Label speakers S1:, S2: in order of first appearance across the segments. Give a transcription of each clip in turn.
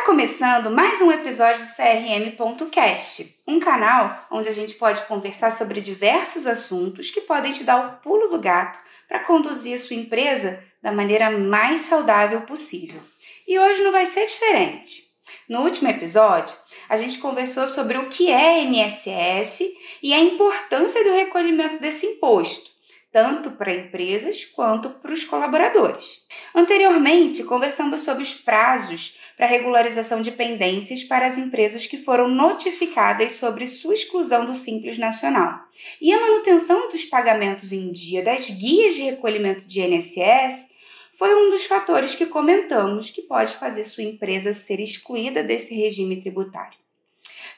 S1: Está começando mais um episódio do CRM.cast, um canal onde a gente pode conversar sobre diversos assuntos que podem te dar o pulo do gato para conduzir sua empresa da maneira mais saudável possível. E hoje não vai ser diferente. No último episódio, a gente conversou sobre o que é INSS e a importância do recolhimento desse imposto tanto para empresas quanto para os colaboradores. Anteriormente, conversamos sobre os prazos para regularização de pendências para as empresas que foram notificadas sobre sua exclusão do Simples Nacional. E a manutenção dos pagamentos em dia das guias de recolhimento de INSS foi um dos fatores que comentamos que pode fazer sua empresa ser excluída desse regime tributário.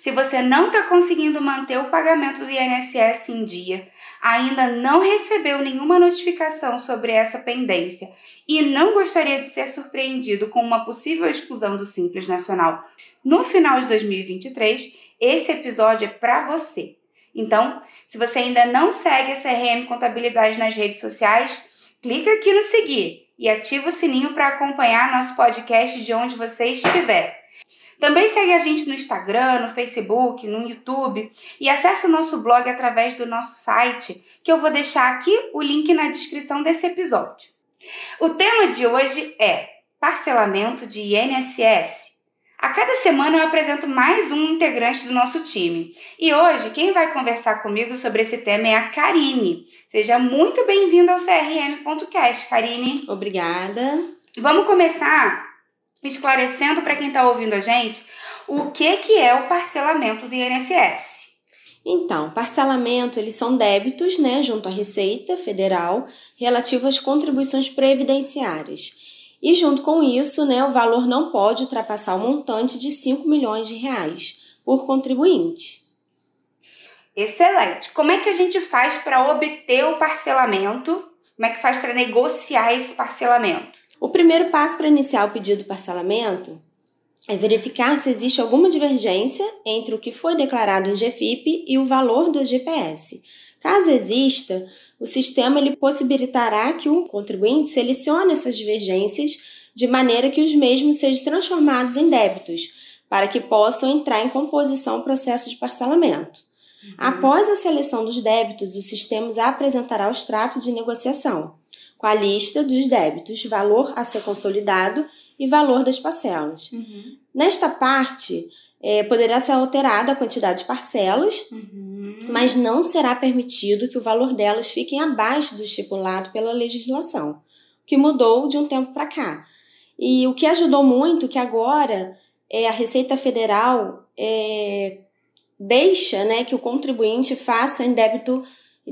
S1: Se você não está conseguindo manter o pagamento do INSS em dia, ainda não recebeu nenhuma notificação sobre essa pendência e não gostaria de ser surpreendido com uma possível exclusão do Simples Nacional no final de 2023, esse episódio é para você. Então, se você ainda não segue a CRM Contabilidade nas redes sociais, clica aqui no seguir e ativa o sininho para acompanhar nosso podcast de onde você estiver. Também segue a gente no Instagram, no Facebook, no YouTube e acesse o nosso blog através do nosso site, que eu vou deixar aqui o link na descrição desse episódio. O tema de hoje é parcelamento de INSS. A cada semana eu apresento mais um integrante do nosso time. E hoje quem vai conversar comigo sobre esse tema é a Karine. Seja muito bem-vinda ao CRM.cast, Karine.
S2: Obrigada.
S1: Vamos começar esclarecendo para quem está ouvindo a gente o que, que é o parcelamento do INSS.
S2: Então, parcelamento, eles são débitos, né, junto à Receita Federal, relativos às contribuições previdenciárias. E junto com isso, né, o valor não pode ultrapassar o montante de 5 milhões de reais por contribuinte.
S1: Excelente. Como é que a gente faz para obter o parcelamento? Como é que faz para negociar esse parcelamento?
S2: O primeiro passo para iniciar o pedido de parcelamento é verificar se existe alguma divergência entre o que foi declarado em GFIP e o valor do GPS. Caso exista, o sistema ele possibilitará que o contribuinte selecione essas divergências de maneira que os mesmos sejam transformados em débitos, para que possam entrar em composição o processo de parcelamento. Uhum. Após a seleção dos débitos, o sistema apresentará o extrato de negociação, com a lista dos débitos, valor a ser consolidado e valor das parcelas. Uhum. Nesta parte, é, poderá ser alterada a quantidade de parcelas, uhum. mas não será permitido que o valor delas fique abaixo do estipulado pela legislação, que mudou de um tempo para cá. E o que ajudou muito que agora é a Receita Federal é, deixa né, que o contribuinte faça em débito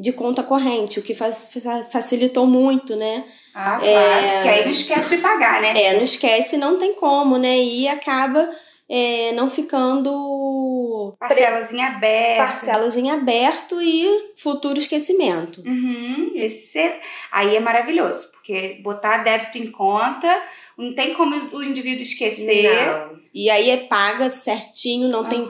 S2: de conta corrente, o que faz, facilitou muito, né?
S1: Ah, claro. É, que aí não esquece de pagar, né?
S2: É, não esquece, não tem como, né? E acaba é, não ficando.
S1: Parcelas em aberto.
S2: Parcelas em aberto e futuro esquecimento.
S1: Uhum, esse, aí é maravilhoso, porque botar débito em conta, não tem como o indivíduo esquecer.
S2: Não. E aí é paga certinho, não uhum. tem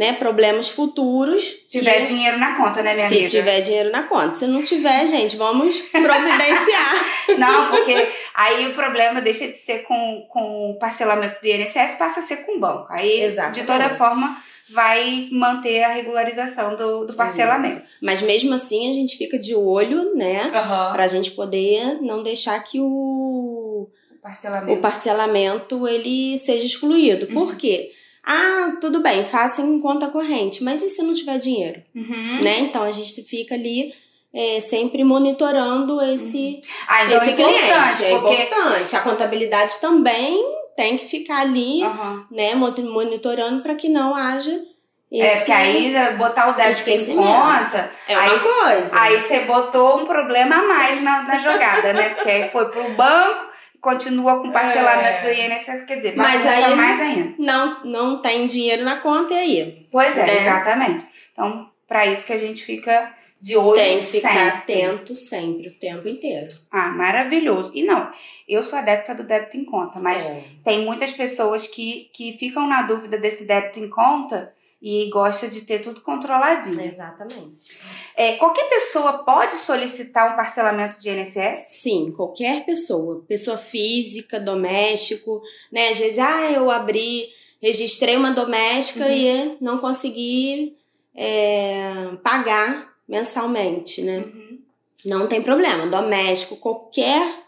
S2: né, problemas futuros.
S1: Se tiver dinheiro na conta, né, minha
S2: se
S1: amiga?
S2: Se tiver dinheiro na conta. Se não tiver, gente, vamos providenciar.
S1: não, porque aí o problema deixa de ser com, com o parcelamento do INSS, passa a ser com o banco. Aí, Exatamente. de toda forma, vai manter a regularização do, do parcelamento. Isso.
S2: Mas mesmo assim, a gente fica de olho, né, uhum. pra gente poder não deixar que o
S1: parcelamento,
S2: o parcelamento ele seja excluído. Uhum. Por quê? Ah, tudo bem, faça em conta corrente, mas e se não tiver dinheiro? Uhum. Né? Então a gente fica ali é, sempre monitorando esse, uhum.
S1: ah, então esse é cliente.
S2: É porque... importante. A contabilidade também tem que ficar ali, uhum. né, monitorando para que não haja
S1: esse é, porque aí botar o débito em conta.
S2: É uma
S1: aí,
S2: coisa.
S1: Aí você botou um problema a mais na, na jogada, né? Porque aí foi pro banco, continua com parcelamento é. do INSS, quer dizer,
S2: mas aí
S1: mais ainda.
S2: Não, não tem dinheiro na conta e aí?
S1: Pois é, tem. exatamente. Então, para isso que a gente fica de olho
S2: Tem que ficar
S1: sempre.
S2: atento sempre, o tempo inteiro.
S1: Ah, maravilhoso. E não, eu sou adepta do débito em conta, mas é. tem muitas pessoas que, que ficam na dúvida desse débito em conta e gosta de ter tudo controladinho.
S2: Exatamente.
S1: É, qualquer pessoa pode solicitar um parcelamento de INSS?
S2: Sim, qualquer pessoa, pessoa física, doméstico, né? Às vezes, ah, eu abri, registrei uma doméstica uhum. e não consegui é, pagar mensalmente, né? Uhum. Não tem problema, doméstico, qualquer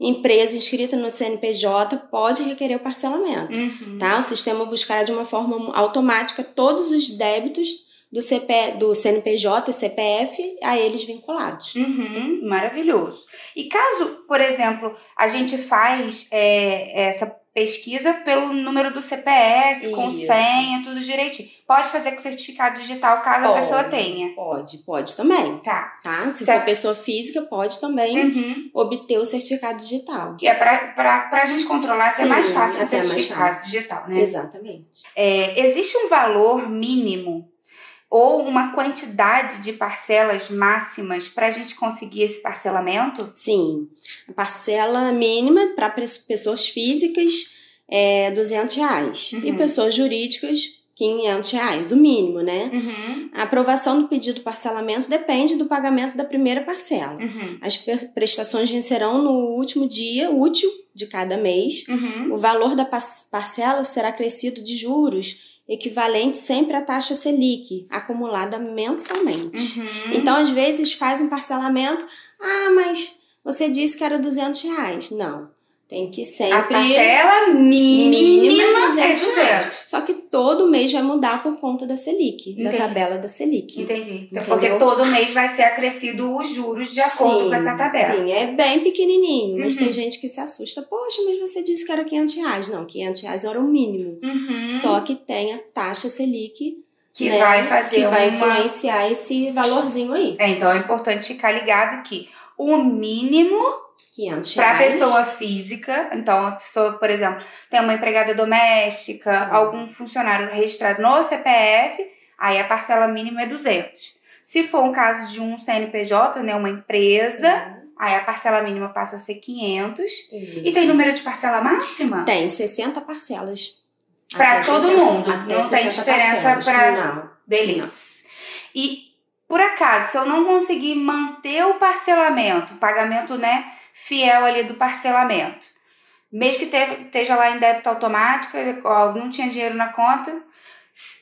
S2: empresa inscrita no CNPJ pode requerer o parcelamento, uhum. tá? O sistema buscará de uma forma automática todos os débitos do, CP, do CNPJ e CPF a eles vinculados.
S1: Uhum, maravilhoso. E caso, por exemplo, a gente faz é, essa pesquisa pelo número do CPF, Isso. com senha, tudo direitinho. Pode fazer com certificado digital caso pode, a pessoa tenha.
S2: Pode, pode também.
S1: Tá.
S2: Tá? Se certo. for pessoa física, pode também uhum. obter o certificado digital.
S1: Que é pra, pra, pra gente controlar, até Sim, mais fácil o certificado digital, né?
S2: Exatamente.
S1: É, existe um valor mínimo ou uma quantidade de parcelas máximas para a gente conseguir esse parcelamento?
S2: Sim. A parcela mínima para pessoas físicas é 200 reais. Uhum. E pessoas jurídicas, 500 reais, o mínimo, né? Uhum. A aprovação do pedido de parcelamento depende do pagamento da primeira parcela. Uhum. As prestações vencerão no último dia útil de cada mês. Uhum. O valor da parcela será acrescido de juros equivalente sempre à taxa Selic, acumulada mensalmente. Uhum. Então, às vezes, faz um parcelamento, ah, mas você disse que era 200 reais. Não. Tem que sempre. A
S1: parcela mínima, mínima 200 é reais.
S2: Só que todo mês vai mudar por conta da Selic, Entendi. da tabela da Selic.
S1: Entendi. Entendeu? Porque todo mês vai ser acrescido os juros de acordo sim, com essa tabela.
S2: Sim, é bem pequenininho, mas uhum. tem gente que se assusta. Poxa, mas você disse que era 500 reais. Não, 500 reais era o mínimo. Uhum. Só que tem a taxa Selic
S1: que né, vai fazer
S2: que vai uma... influenciar esse valorzinho aí.
S1: É, então é importante ficar ligado que o mínimo
S2: 500
S1: Para pessoa física, então a pessoa, por exemplo, tem uma empregada doméstica, Sim. algum funcionário registrado no CPF, aí a parcela mínima é 200. Se for um caso de um CNPJ, né, uma empresa, Sim. aí a parcela mínima passa a ser 500. Isso. E tem número de parcela máxima?
S2: Tem, 60 parcelas.
S1: Para todo 60, mundo, não tem diferença para... Beleza. E por acaso, se eu não conseguir manter o parcelamento, pagamento, né, fiel ali do parcelamento. Mesmo que esteja lá em débito automático, não tinha dinheiro na conta,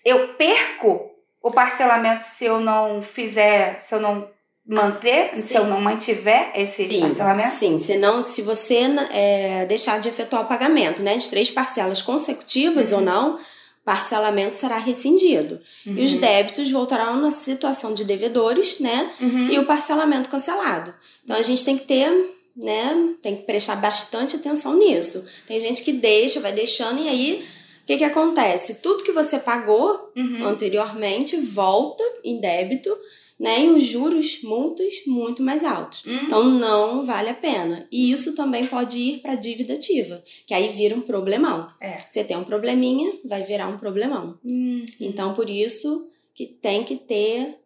S1: eu perco o parcelamento se eu não fizer, se eu não manter, sim. se eu não mantiver esse
S2: sim,
S1: parcelamento?
S2: Sim, senão, se você é, deixar de efetuar o pagamento, né, de três parcelas consecutivas uhum. ou não, parcelamento será rescindido. Uhum. E os uhum. débitos voltarão na situação de devedores, né, uhum. e o parcelamento cancelado. Então, a gente tem que ter né? Tem que prestar bastante atenção nisso. Tem gente que deixa, vai deixando, e aí o que, que acontece? Tudo que você pagou uhum. anteriormente volta em débito, né? E os juros, multas muito mais altos. Uhum. Então não vale a pena. E isso também pode ir para dívida ativa, que aí vira um problemão.
S1: É.
S2: Você tem um probleminha, vai virar um problemão. Uhum. Então por isso que tem que ter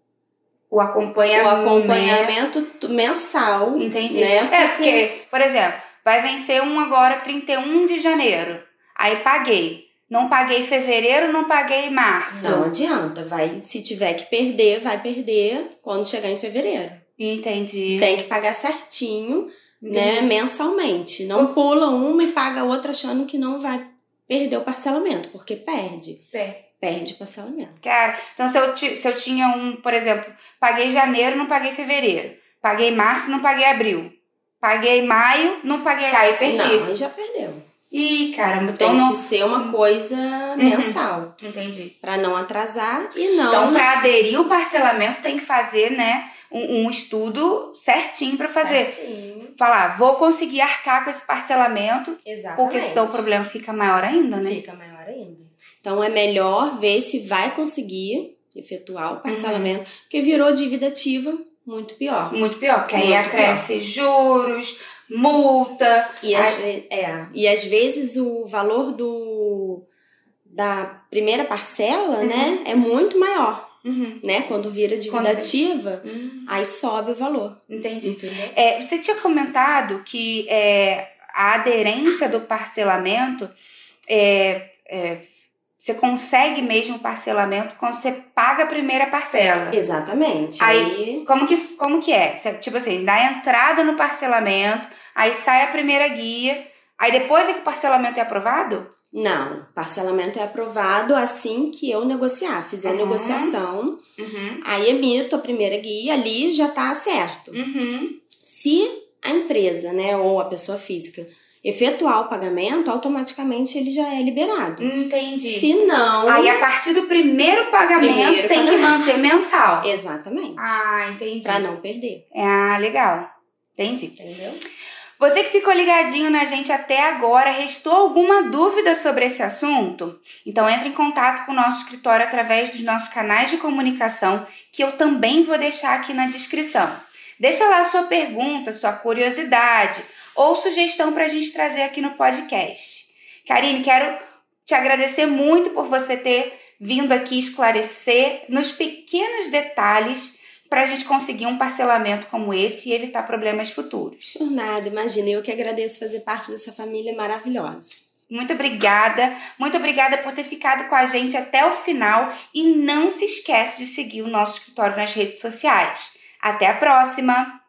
S1: o acompanhamento,
S2: o acompanhamento mensal.
S1: Entendi. Né? É, porque, por exemplo, vai vencer um agora 31 de janeiro. Aí paguei. Não paguei fevereiro, não paguei março.
S2: Não adianta. Vai, se tiver que perder, vai perder quando chegar em fevereiro.
S1: Entendi.
S2: Tem que pagar certinho, né, Entendi. né, mensalmente. Não pula uma e paga outra achando que não vai perder o parcelamento, porque perde.
S1: É
S2: perde parcelamento.
S1: Cara, então se eu, se eu tinha um, por exemplo, paguei janeiro, não paguei fevereiro. Paguei março, não paguei abril. Paguei maio, não paguei. Aí perdi.
S2: Não, aí já perdeu.
S1: Ih, caramba,
S2: então
S1: tem
S2: não... que ser uma coisa uhum. mensal.
S1: Entendi.
S2: Para não atrasar e não.
S1: Então, para aderir o parcelamento, tem que fazer, né? Um, um estudo certinho para fazer.
S2: Certinho.
S1: Falar, vou conseguir arcar com esse parcelamento.
S2: Exatamente.
S1: Porque senão o problema fica maior ainda, né?
S2: Fica maior ainda. Então é melhor ver se vai conseguir efetuar o parcelamento, uhum. porque virou dívida ativa, muito pior.
S1: Muito pior, porque aí acresce pior. juros, multa.
S2: E, às, é, e às vezes o valor do da primeira parcela, uhum. né, é muito maior. Uhum. Né? Quando vira dívida Quando... ativa, uhum. aí sobe o valor.
S1: Entendi. Entendeu? É, você tinha comentado que é, a aderência do parcelamento é, é, Você consegue mesmo parcelamento quando você paga a primeira parcela.
S2: Exatamente. Aí,
S1: como que, como que é? Você, tipo assim, dá entrada no parcelamento, aí sai a primeira guia, aí depois é que o parcelamento é aprovado?
S2: não, parcelamento é aprovado assim que eu negociar. Fizer a
S1: Uhum.
S2: negociação,
S1: Uhum.
S2: aí emito a primeira guia, ali já tá certo.
S1: Uhum.
S2: Se a empresa, né, ou a pessoa física efetuar o pagamento, automaticamente ele já é liberado.
S1: Entendi.
S2: Se não,
S1: Aí a partir do primeiro pagamento
S2: Primeiro
S1: tem que
S2: pagamento.
S1: manter mensal.
S2: exatamente,
S1: Ah, entendi.
S2: Pra não perder,
S1: Ah, legal. Entendi.
S2: entendeu?
S1: Você que ficou ligadinho na gente até agora, restou alguma dúvida sobre esse assunto? Então entre em contato com o nosso escritório através dos nossos canais de comunicação, que eu também vou deixar aqui na descrição. Deixa lá sua pergunta, sua curiosidade ou sugestão para a gente trazer aqui no podcast. Karine, quero te agradecer muito por você ter vindo aqui esclarecer nos pequenos detalhes para a gente conseguir um parcelamento como esse e evitar problemas futuros.
S2: Por nada, imagina, eu que agradeço fazer parte dessa família maravilhosa.
S1: Muito obrigada, muito obrigada por ter ficado com a gente até o final e não se esquece de seguir o nosso escritório nas redes sociais. Até a próxima!